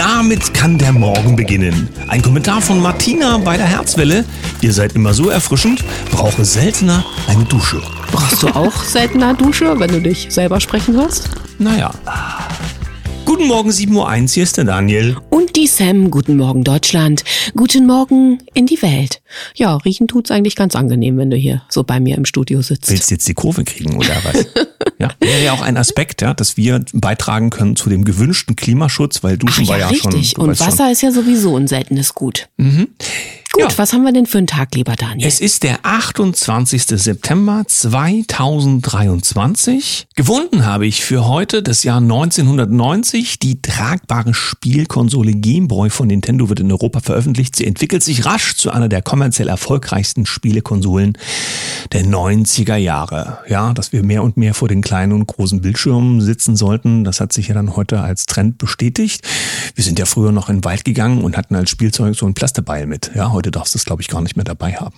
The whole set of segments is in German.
damit kann der Morgen beginnen. Ein Kommentar von Martina bei der Herzwelle. Ihr seid immer so erfrischend, brauche seltener eine Dusche. Brauchst du auch seltener Dusche, wenn du dich selber sprechen hörst? Naja. Guten Morgen, 7.01 Uhr, hier ist der Daniel. Und die Sam, guten Morgen Deutschland, guten Morgen in die Welt. Ja, riechen tut's eigentlich ganz angenehm, wenn du hier so bei mir im Studio sitzt. Willst du jetzt die Kurve kriegen oder was? ja, wäre ja auch ein Aspekt, ja, dass wir beitragen können zu dem gewünschten Klimaschutz, weil Duschen Ach, ja, war ja richtig. schon. du Und Wasser schon. ist ja sowieso ein seltenes Gut. Gut, Ja. was haben wir denn für einen Tag, lieber Daniel? Es ist der 28. September 2023. Gefunden habe ich für heute das Jahr 1990. Die tragbare Spielkonsole Game Boy von Nintendo wird in Europa veröffentlicht. Sie entwickelt sich rasch zu einer der kommerziell erfolgreichsten Spielekonsolen der 90er Jahre. Ja, dass wir mehr und mehr vor den kleinen und großen Bildschirmen sitzen sollten, das hat sich ja dann heute als Trend bestätigt. Wir sind ja früher noch in den Wald gegangen und hatten als Spielzeug so ein Plasterbeil mit. Ja, heute darfst du es, glaube ich, gar nicht mehr dabei haben.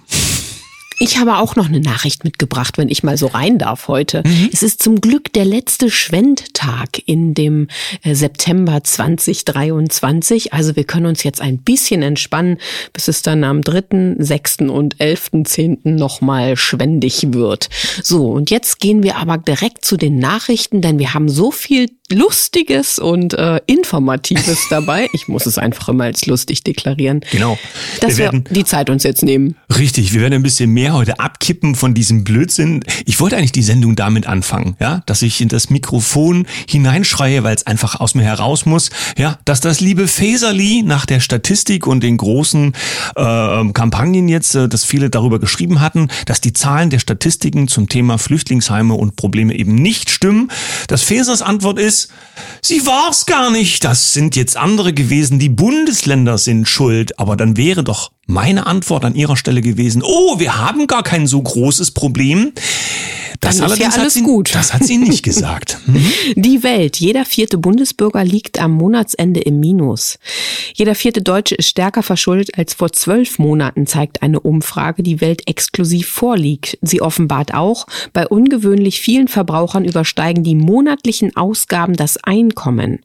Ich habe auch noch eine Nachricht mitgebracht, wenn ich mal so rein darf heute. Es ist zum Glück der letzte Schwendtag in dem äh, September 2023. Also wir können uns jetzt ein bisschen entspannen, bis es dann am 3., 6. und 11.10. nochmal schwendig wird. So, und jetzt gehen wir aber direkt zu den Nachrichten, denn wir haben so viel Lustiges und äh, Informatives dabei. Ich muss es einfach immer als lustig deklarieren. Genau. Dass wir wir, werden die Zeit uns jetzt nehmen. Richtig, wir werden ein bisschen mehr heute abkippen von diesem Blödsinn. Ich wollte eigentlich die Sendung damit anfangen, ja, dass ich in das Mikrofon hineinschreie, weil es einfach aus mir heraus muss, ja, dass das liebe Faserli nach der Statistik und den großen äh, Kampagnen jetzt, äh, dass viele darüber geschrieben hatten, dass die Zahlen der Statistiken zum Thema Flüchtlingsheime und Probleme eben nicht stimmen. Dass Fesers Antwort ist, sie war's gar nicht. Das sind jetzt andere gewesen. Die Bundesländer sind schuld. Aber dann wäre doch meine Antwort an ihrer Stelle gewesen, oh, wir haben gar kein so großes Problem. Das Dann ist ja allerdings alles hat sie, gut. Das hat sie nicht gesagt. Hm? Die Welt. Jeder vierte Bundesbürger liegt am Monatsende im Minus. Jeder vierte Deutsche ist stärker verschuldet als vor zwölf Monaten, zeigt eine Umfrage, die Welt exklusiv vorliegt. Sie offenbart auch, bei ungewöhnlich vielen Verbrauchern übersteigen die monatlichen Ausgaben das Einkommen.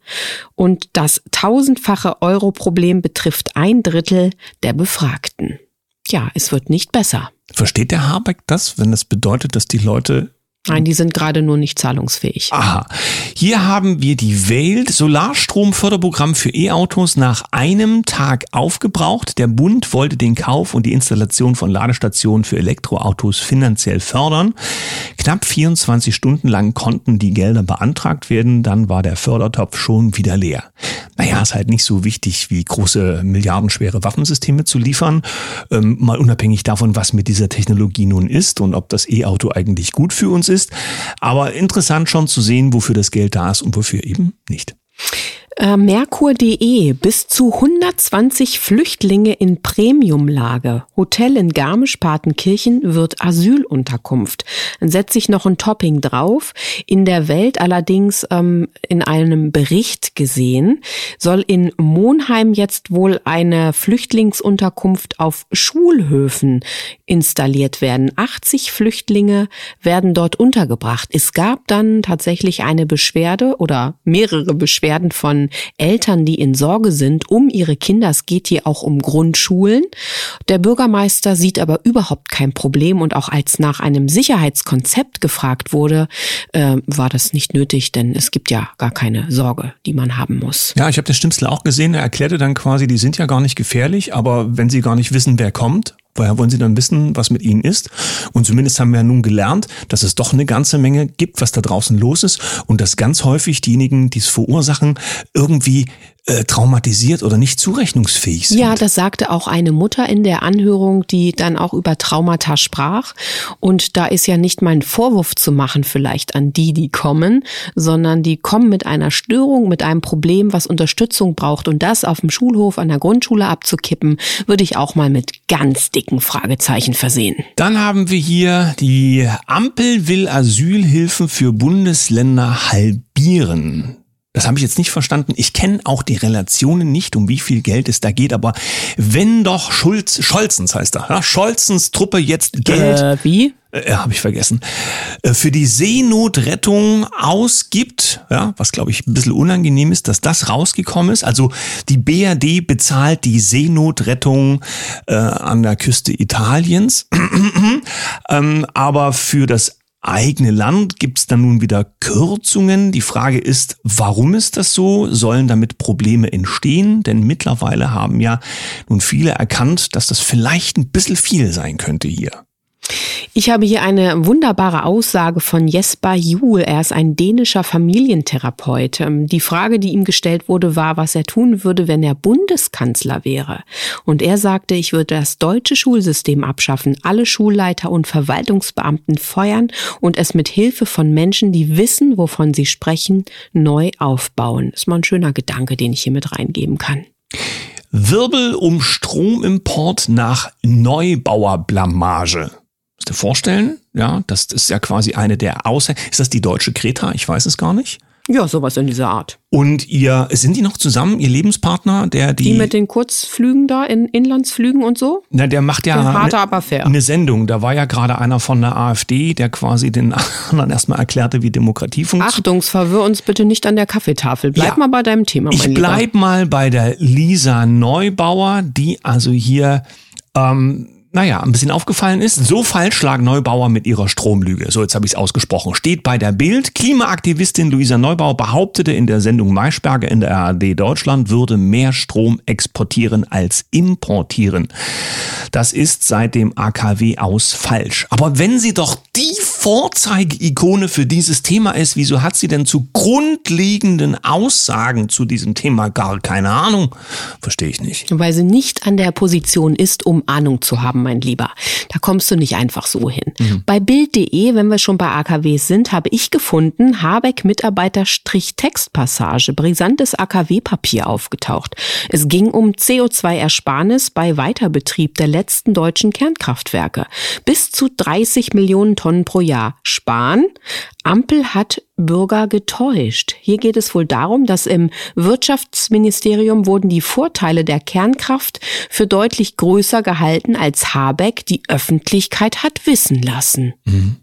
Und das tausendfache Euro-Problem betrifft ein Drittel der Befragten. Ja, es wird nicht besser. Versteht der Habeck das, wenn das bedeutet, dass die Leute Nein, die sind gerade nur nicht zahlungsfähig. Aha. Hier haben wir die Welt Solarstromförderprogramm für E-Autos nach einem Tag aufgebraucht. Der Bund wollte den Kauf und die Installation von Ladestationen für Elektroautos finanziell fördern. Knapp 24 Stunden lang konnten die Gelder beantragt werden, dann war der Fördertopf schon wieder leer. Naja, ist halt nicht so wichtig, wie große milliardenschwere Waffensysteme zu liefern. Ähm, mal unabhängig davon, was mit dieser Technologie nun ist und ob das E-Auto eigentlich gut für uns ist. Aber interessant schon zu sehen, wofür das Geld da ist und wofür eben nicht. Äh, Merkur.de bis zu 120 Flüchtlinge in Premiumlage. Hotel in Garmisch-Partenkirchen wird Asylunterkunft. Dann setze ich noch ein Topping drauf. In der Welt allerdings ähm, in einem Bericht gesehen, soll in Monheim jetzt wohl eine Flüchtlingsunterkunft auf Schulhöfen installiert werden. 80 Flüchtlinge werden dort untergebracht. Es gab dann tatsächlich eine Beschwerde oder mehrere Beschwerden von Eltern, die in Sorge sind um ihre Kinder. Es geht hier auch um Grundschulen. Der Bürgermeister sieht aber überhaupt kein Problem und auch als nach einem Sicherheitskonzept gefragt wurde, äh, war das nicht nötig, denn es gibt ja gar keine Sorge, die man haben muss. Ja, ich habe den Stimsel auch gesehen. Er erklärte dann quasi, die sind ja gar nicht gefährlich, aber wenn sie gar nicht wissen, wer kommt, woher wollen sie dann wissen, was mit ihnen ist? Und zumindest haben wir nun gelernt, dass es doch eine ganze Menge gibt, was da draußen los ist und dass ganz häufig diejenigen, die es verursachen, irgendwie äh, traumatisiert oder nicht zurechnungsfähig sind. Ja, das sagte auch eine Mutter in der Anhörung, die dann auch über Traumata sprach. Und da ist ja nicht mein Vorwurf zu machen vielleicht an die, die kommen, sondern die kommen mit einer Störung, mit einem Problem, was Unterstützung braucht. Und das auf dem Schulhof an der Grundschule abzukippen, würde ich auch mal mit ganz dicken Fragezeichen versehen. Dann haben wir hier, die Ampel will Asylhilfen für Bundesländer halbieren. Das habe ich jetzt nicht verstanden. Ich kenne auch die Relationen nicht, um wie viel Geld es da geht, aber wenn doch Schulz, Scholzens heißt er, ja, Scholzens Truppe jetzt Geld. Äh, wie? äh, habe ich vergessen, äh, für die Seenotrettung ausgibt, ja, was glaube ich ein bisschen unangenehm ist, dass das rausgekommen ist. Also die BRD bezahlt die Seenotrettung äh, an der Küste Italiens, ähm, aber für das eigene Land gibt es dann nun wieder Kürzungen. Die Frage ist, warum ist das so? Sollen damit Probleme entstehen? Denn mittlerweile haben ja nun viele erkannt, dass das vielleicht ein bisschen viel sein könnte hier. Ich habe hier eine wunderbare Aussage von Jesper Juhl. Er ist ein dänischer Familientherapeut. Ähm, die Frage, die ihm gestellt wurde, war, was er tun würde, wenn er Bundeskanzler wäre. Und er sagte, ich würde das deutsche Schulsystem abschaffen, alle Schulleiter und Verwaltungsbeamten feuern und es mit Hilfe von Menschen, die wissen, wovon sie sprechen, neu aufbauen. Ist mal ein schöner Gedanke, den ich hier mit reingeben kann. Wirbel um Stromimport nach Neubauerblamage vorstellen? Ja, das ist ja quasi eine der Außer. Ist das die deutsche Kreta? Ich weiß es gar nicht. Ja, sowas in dieser Art. Und ihr, sind die noch zusammen, ihr Lebenspartner, der die. Die mit den Kurzflügen da, in Inlandsflügen und so? Na, der macht ja. Der aber fair. Eine Sendung. Da war ja gerade einer von der AfD, der quasi den anderen erstmal erklärte, wie Demokratie funktioniert. Achtungs, verwirr uns bitte nicht an der Kaffeetafel. Bleib ja. mal bei deinem Thema, mein Ich bleib Lieber. mal bei der Lisa Neubauer, die also hier, ähm, naja, ein bisschen aufgefallen ist. So falsch lag Neubauer mit ihrer Stromlüge. So, jetzt habe ich es ausgesprochen. Steht bei der Bild. Klimaaktivistin Luisa Neubauer behauptete in der Sendung Maischberger in der ARD Deutschland würde mehr Strom exportieren als importieren. Das ist seit dem AKW aus falsch. Aber wenn sie doch die Vorzeigeikone für dieses Thema ist, wieso hat sie denn zu grundlegenden Aussagen zu diesem Thema gar keine Ahnung? Verstehe ich nicht. Weil sie nicht an der Position ist, um Ahnung zu haben, mein Lieber. Da kommst du nicht einfach so hin. Mhm. Bei Bild.de, wenn wir schon bei AKWs sind, habe ich gefunden, Habeck Mitarbeiter Strich Textpassage, brisantes AKW-Papier aufgetaucht. Es ging um CO2-Ersparnis bei Weiterbetrieb der letzten deutschen Kernkraftwerke. Bis zu 30 Millionen Tonnen pro Jahr sparen. Ampel hat Bürger getäuscht. Hier geht es wohl darum, dass im Wirtschaftsministerium wurden die Vorteile der Kernkraft für deutlich größer gehalten, als Habeck die Öffentlichkeit hat wissen lassen. Mhm.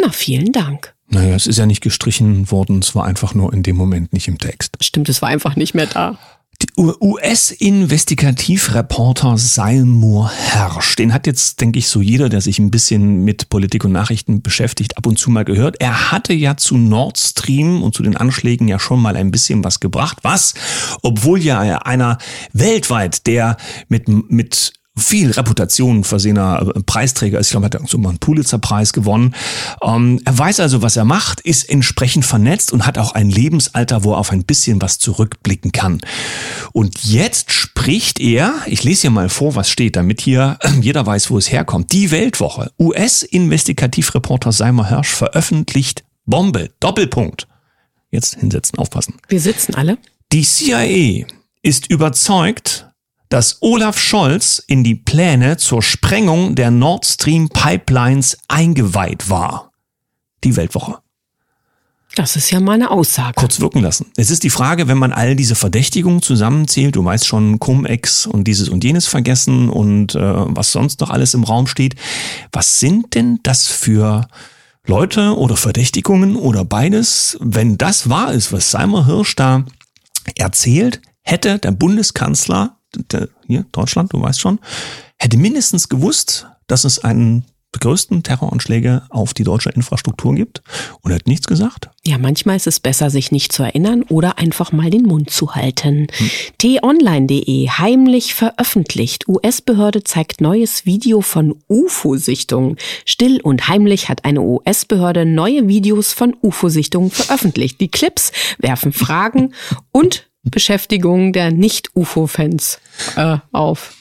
Na, vielen Dank. Naja, es ist ja nicht gestrichen worden, es war einfach nur in dem Moment nicht im Text. Stimmt, es war einfach nicht mehr da. US-Investigativreporter Salmur Herrsch, den hat jetzt, denke ich, so jeder, der sich ein bisschen mit Politik und Nachrichten beschäftigt, ab und zu mal gehört. Er hatte ja zu Nord Stream und zu den Anschlägen ja schon mal ein bisschen was gebracht. Was, obwohl ja einer weltweit, der mit, mit viel Reputation versehener äh, Preisträger ist. Ich glaube, er hat so mal einen Pulitzer-Preis gewonnen. Ähm, er weiß also, was er macht, ist entsprechend vernetzt und hat auch ein Lebensalter, wo er auf ein bisschen was zurückblicken kann. Und jetzt spricht er, ich lese hier mal vor, was steht, damit hier jeder weiß, wo es herkommt. Die Weltwoche. US-Investigativreporter Seimer Hirsch veröffentlicht Bombe. Doppelpunkt. Jetzt hinsetzen, aufpassen. Wir sitzen alle. Die CIA ist überzeugt, dass Olaf Scholz in die Pläne zur Sprengung der Nord Stream Pipelines eingeweiht war. Die Weltwoche. Das ist ja mal eine Aussage. Kurz wirken lassen. Es ist die Frage, wenn man all diese Verdächtigungen zusammenzählt, du weißt schon Cum-Ex und dieses und jenes vergessen und äh, was sonst noch alles im Raum steht. Was sind denn das für Leute oder Verdächtigungen oder beides? Wenn das wahr ist, was Seimer Hirsch da erzählt, hätte der Bundeskanzler hier, Deutschland, du weißt schon, hätte mindestens gewusst, dass es einen der größten Terroranschläge auf die deutsche Infrastruktur gibt und hat nichts gesagt? Ja, manchmal ist es besser, sich nicht zu erinnern oder einfach mal den Mund zu halten. Hm. t-online.de heimlich veröffentlicht. US-Behörde zeigt neues Video von UFO-Sichtungen. Still und heimlich hat eine US-Behörde neue Videos von UFO-Sichtungen veröffentlicht. Die Clips werfen Fragen und Beschäftigung der Nicht-UFO-Fans äh, auf.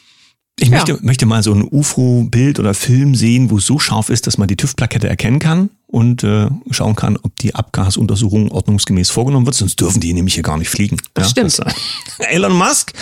Ich ja. möchte, möchte mal so ein UFO-Bild oder Film sehen, wo es so scharf ist, dass man die TÜV-Plakette erkennen kann und äh, schauen kann, ob die Abgasuntersuchung ordnungsgemäß vorgenommen wird. Sonst dürfen die nämlich hier gar nicht fliegen. Das ja, stimmt. Das, äh, Elon Musk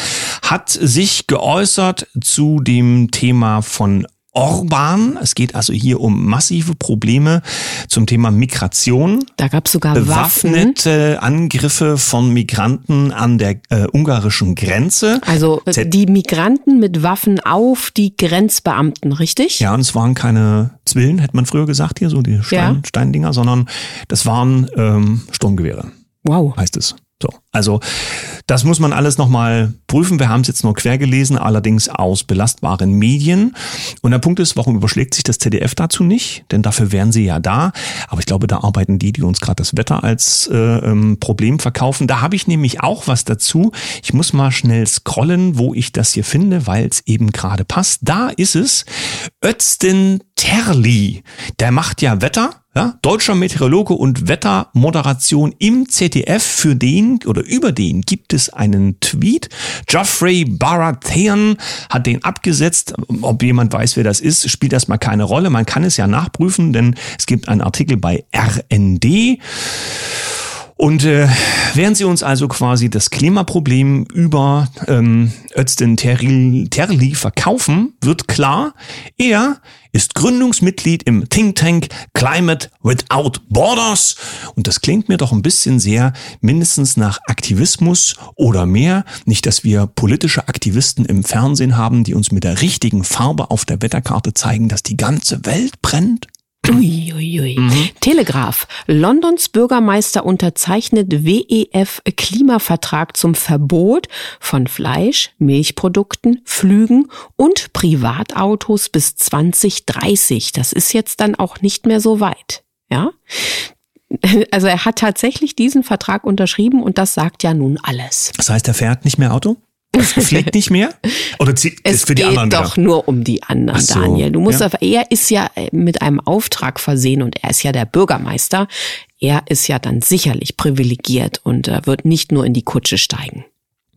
hat sich geäußert zu dem Thema von Orban. Es geht also hier um massive Probleme zum Thema Migration. Da gab es sogar bewaffnete Waffen. Angriffe von Migranten an der äh, ungarischen Grenze. Also äh, Z die Migranten mit Waffen auf die Grenzbeamten, richtig? Ja, und es waren keine Zwillen, hätte man früher gesagt hier, so die Stein, ja. Steindinger, sondern das waren ähm, Sturmgewehre. Wow. Heißt es. So, also das muss man alles nochmal prüfen. Wir haben es jetzt nur quer gelesen, allerdings aus belastbaren Medien. Und der Punkt ist, warum überschlägt sich das ZDF dazu nicht? Denn dafür wären sie ja da. Aber ich glaube, da arbeiten die, die uns gerade das Wetter als äh, ähm, Problem verkaufen. Da habe ich nämlich auch was dazu. Ich muss mal schnell scrollen, wo ich das hier finde, weil es eben gerade passt. Da ist es. Özden Terli. Der macht ja Wetter ja, deutscher Meteorologe und Wettermoderation im ZDF. Für den oder über den gibt es einen Tweet. Geoffrey Baratheon hat den abgesetzt. Ob jemand weiß, wer das ist, spielt erstmal keine Rolle. Man kann es ja nachprüfen, denn es gibt einen Artikel bei RND. Und äh, während sie uns also quasi das Klimaproblem über ähm, Özden Terli verkaufen, wird klar, er ist Gründungsmitglied im Think Tank Climate Without Borders. Und das klingt mir doch ein bisschen sehr mindestens nach Aktivismus oder mehr. Nicht, dass wir politische Aktivisten im Fernsehen haben, die uns mit der richtigen Farbe auf der Wetterkarte zeigen, dass die ganze Welt brennt. Uiuiui. Mhm. Telegraph. Londons Bürgermeister unterzeichnet WEF-Klimavertrag zum Verbot von Fleisch, Milchprodukten, Flügen und Privatautos bis 2030. Das ist jetzt dann auch nicht mehr so weit. Ja? Also er hat tatsächlich diesen Vertrag unterschrieben und das sagt ja nun alles. Das heißt, er fährt nicht mehr Auto? Fliegt nicht mehr? Oder zieht es für die geht anderen doch wieder? nur um die anderen, so, Daniel. Du musst ja. aber, er ist ja äh, mit einem Auftrag versehen und er ist ja der Bürgermeister. Er ist ja dann sicherlich privilegiert und äh, wird nicht nur in die Kutsche steigen.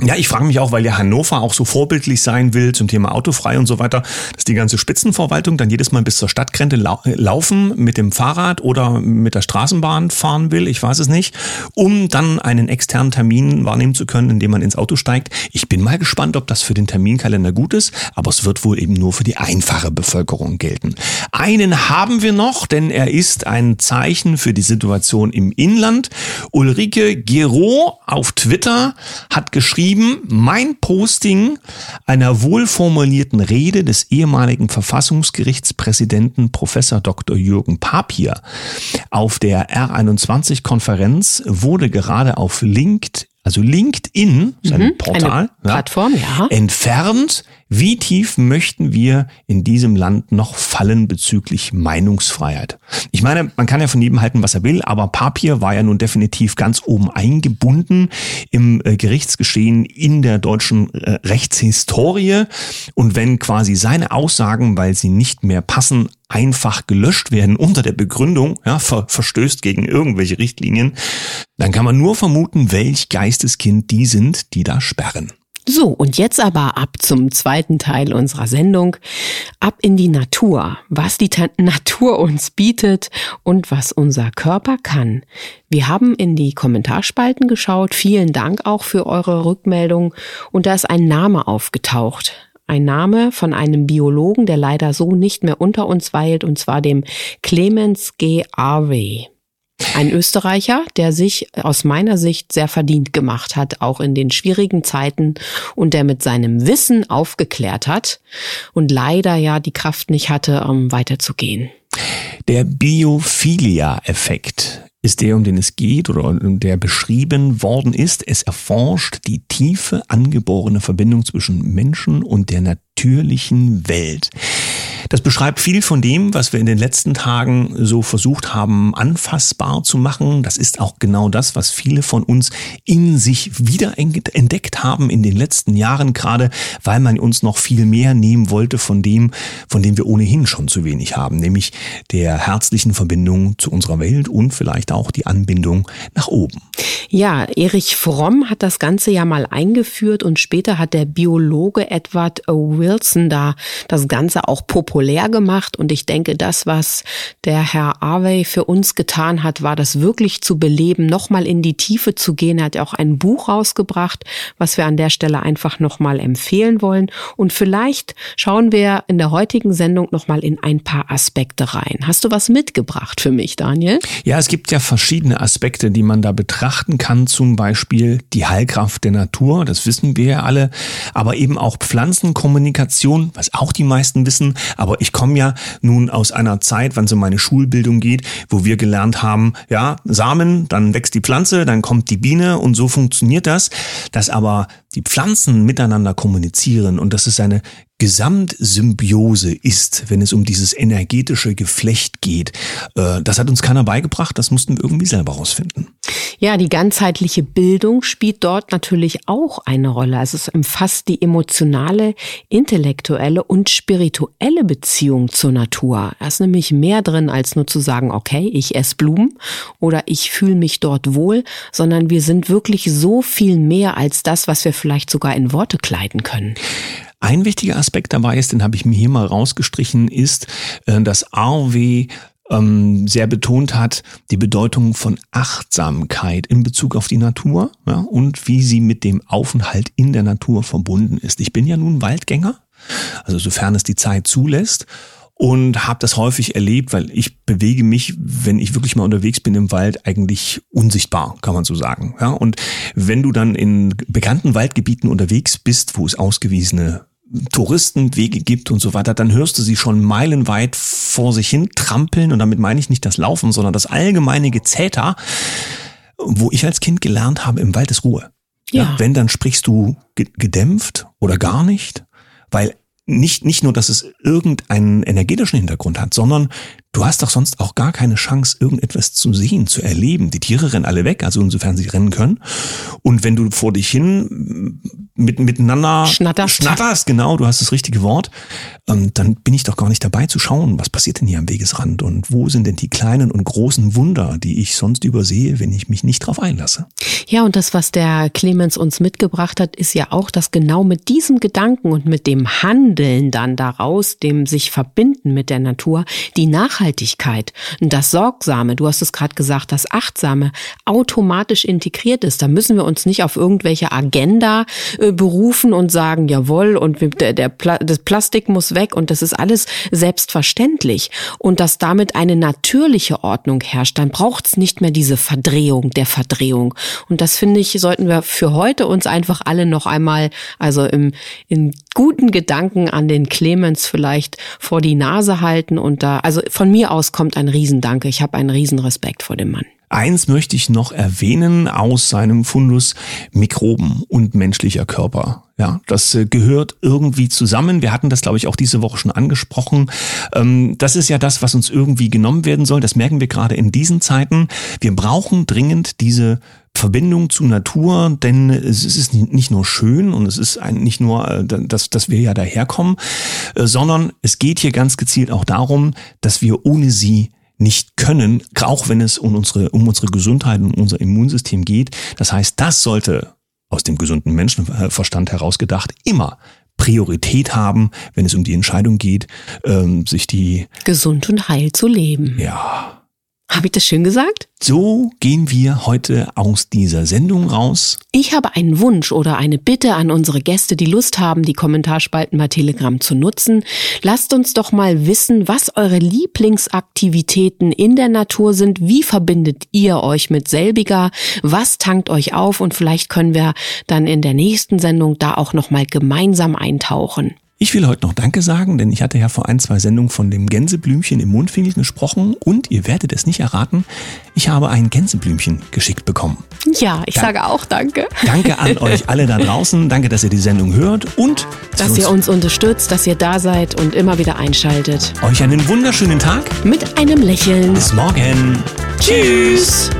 Ja, ich frage mich auch, weil ja Hannover auch so vorbildlich sein will zum Thema autofrei und so weiter, dass die ganze Spitzenverwaltung dann jedes Mal bis zur Stadtgrenze lau laufen mit dem Fahrrad oder mit der Straßenbahn fahren will, ich weiß es nicht, um dann einen externen Termin wahrnehmen zu können, indem man ins Auto steigt. Ich bin mal gespannt, ob das für den Terminkalender gut ist, aber es wird wohl eben nur für die einfache Bevölkerung gelten. Einen haben wir noch, denn er ist ein Zeichen für die Situation im Inland. Ulrike Gero auf Twitter hat geschrieben, geschrieben, mein Posting einer wohlformulierten Rede des ehemaligen Verfassungsgerichtspräsidenten Professor Dr. Jürgen Papier auf der R21-Konferenz wurde gerade auf LinkedIn also LinkedIn, sein mhm, Portal, ja, Plattform, ja. entfernt. Wie tief möchten wir in diesem Land noch fallen bezüglich Meinungsfreiheit? Ich meine, man kann ja von jedem halten, was er will, aber Papier war ja nun definitiv ganz oben eingebunden im äh, Gerichtsgeschehen in der deutschen äh, Rechtshistorie. Und wenn quasi seine Aussagen, weil sie nicht mehr passen, einfach gelöscht werden unter der Begründung, ja, ver verstößt gegen irgendwelche Richtlinien, dann kann man nur vermuten, welch Geisteskind die sind, die da sperren. So, und jetzt aber ab zum zweiten Teil unserer Sendung. Ab in die Natur. Was die Ta Natur uns bietet und was unser Körper kann. Wir haben in die Kommentarspalten geschaut. Vielen Dank auch für eure Rückmeldung. Und da ist ein Name aufgetaucht ein Name von einem Biologen, der leider so nicht mehr unter uns weilt, und zwar dem Clemens G. Arvey. Ein Österreicher, der sich aus meiner Sicht sehr verdient gemacht hat, auch in den schwierigen Zeiten und der mit seinem Wissen aufgeklärt hat und leider ja die Kraft nicht hatte, um weiterzugehen. Der Biophilia-Effekt ist der, um den es geht oder der beschrieben worden ist. Es erforscht die tiefe angeborene Verbindung zwischen Menschen und der natürlichen Welt. Das beschreibt viel von dem, was wir in den letzten Tagen so versucht haben, anfassbar zu machen. Das ist auch genau das, was viele von uns in sich wieder entdeckt haben in den letzten Jahren, gerade weil man uns noch viel mehr nehmen wollte von dem, von dem wir ohnehin schon zu wenig haben, nämlich der herzlichen Verbindung zu unserer Welt und vielleicht auch die Anbindung nach oben. Ja, Erich Fromm hat das Ganze ja mal eingeführt und später hat der Biologe Edward Wilson da das Ganze auch populär populär gemacht. Und ich denke, das, was der Herr Arvey für uns getan hat, war das wirklich zu beleben, nochmal in die Tiefe zu gehen. Er hat ja auch ein Buch rausgebracht, was wir an der Stelle einfach nochmal empfehlen wollen. Und vielleicht schauen wir in der heutigen Sendung nochmal in ein paar Aspekte rein. Hast du was mitgebracht für mich, Daniel? Ja, es gibt ja verschiedene Aspekte, die man da betrachten kann. Zum Beispiel die Heilkraft der Natur, das wissen wir ja alle, aber eben auch Pflanzenkommunikation, was auch die meisten wissen. Aber ich komme ja nun aus einer Zeit, wann es um meine Schulbildung geht, wo wir gelernt haben, ja, Samen, dann wächst die Pflanze, dann kommt die Biene und so funktioniert das. Dass aber die Pflanzen miteinander kommunizieren und dass es eine Gesamtsymbiose ist, wenn es um dieses energetische Geflecht geht. Äh, das hat uns keiner beigebracht, das mussten wir irgendwie selber rausfinden. Ja, die ganzheitliche Bildung spielt dort natürlich auch eine Rolle. Also es umfasst die emotionale, intellektuelle und spirituelle Beziehung zur Natur. Da ist nämlich mehr drin, als nur zu sagen, okay, ich esse Blumen oder ich fühle mich dort wohl, sondern wir sind wirklich so viel mehr als das, was wir vielleicht sogar in Worte kleiden können. Ein wichtiger Aspekt dabei ist, den habe ich mir hier mal rausgestrichen, ist, äh, dass RW ähm, sehr betont hat, die Bedeutung von Achtsamkeit in Bezug auf die Natur ja, und wie sie mit dem Aufenthalt in der Natur verbunden ist. Ich bin ja nun Waldgänger, also sofern es die Zeit zulässt und habe das häufig erlebt, weil ich bewege mich, wenn ich wirklich mal unterwegs bin im Wald, eigentlich unsichtbar, kann man so sagen. Ja, und wenn du dann in bekannten Waldgebieten unterwegs bist, wo es ausgewiesene Touristenwege gibt und so weiter, dann hörst du sie schon meilenweit vor sich hin trampeln. Und damit meine ich nicht das Laufen, sondern das allgemeine Gezähter, wo ich als Kind gelernt habe, im Wald ist Ruhe. Ja. ja wenn, dann sprichst du gedämpft oder gar nicht, weil nicht, nicht nur, dass es irgendeinen energetischen Hintergrund hat, sondern du hast doch sonst auch gar keine Chance, irgendetwas zu sehen, zu erleben. Die Tiere rennen alle weg, also insofern sie rennen können. Und wenn du vor dich hin mit, miteinander schnatterst. schnatterst, genau, du hast das richtige Wort, ähm, dann bin ich doch gar nicht dabei zu schauen, was passiert denn hier am Wegesrand und wo sind denn die kleinen und großen Wunder, die ich sonst übersehe, wenn ich mich nicht drauf einlasse. Ja, und das, was der Clemens uns mitgebracht hat, ist ja auch, dass genau mit diesem Gedanken und mit dem Handeln dann daraus, dem sich verbinden mit der Natur, die Nachhaltigkeit und das Sorgsame, du hast es gerade gesagt, das Achtsame automatisch integriert ist. Da müssen wir uns nicht auf irgendwelche Agenda äh, berufen und sagen, jawohl, und der, der Pla das Plastik muss weg und das ist alles selbstverständlich. Und dass damit eine natürliche Ordnung herrscht, dann braucht es nicht mehr diese Verdrehung der Verdrehung. Und das finde ich, sollten wir für heute uns einfach alle noch einmal, also im, in guten Gedanken an den Clemens vielleicht vor die Nase halten und da, also von mir aus kommt ein Riesendanke. Ich habe einen Riesenrespekt vor dem Mann. Eins möchte ich noch erwähnen aus seinem Fundus Mikroben und menschlicher Körper. Ja, das äh, gehört irgendwie zusammen. Wir hatten das, glaube ich, auch diese Woche schon angesprochen. Ähm, das ist ja das, was uns irgendwie genommen werden soll. Das merken wir gerade in diesen Zeiten. Wir brauchen dringend diese Verbindung zu Natur, denn es ist nicht nur schön und es ist nicht nur, äh, dass, dass wir ja daherkommen, äh, sondern es geht hier ganz gezielt auch darum, dass wir ohne sie nicht können, auch wenn es um unsere, um unsere Gesundheit und unser Immunsystem geht. Das heißt, das sollte aus dem gesunden Menschenverstand herausgedacht immer Priorität haben, wenn es um die Entscheidung geht, ähm, sich die gesund und heil zu leben. Ja. Habe ich das schön gesagt? So gehen wir heute aus dieser Sendung raus. Ich habe einen Wunsch oder eine Bitte an unsere Gäste, die Lust haben, die Kommentarspalten bei Telegram zu nutzen. Lasst uns doch mal wissen, was eure Lieblingsaktivitäten in der Natur sind. Wie verbindet ihr euch mit selbiger? Was tankt euch auf? Und vielleicht können wir dann in der nächsten Sendung da auch noch mal gemeinsam eintauchen. Ich will heute noch Danke sagen, denn ich hatte ja vor ein, zwei Sendungen von dem Gänseblümchen im Mundwinkel gesprochen und ihr werdet es nicht erraten, ich habe ein Gänseblümchen geschickt bekommen. Ja, ich da sage auch Danke. Danke an euch alle da draußen. Danke, dass ihr die Sendung hört und dass ihr uns unterstützt, dass ihr da seid und immer wieder einschaltet. Euch einen wunderschönen Tag mit einem Lächeln. Bis morgen. Tschüss.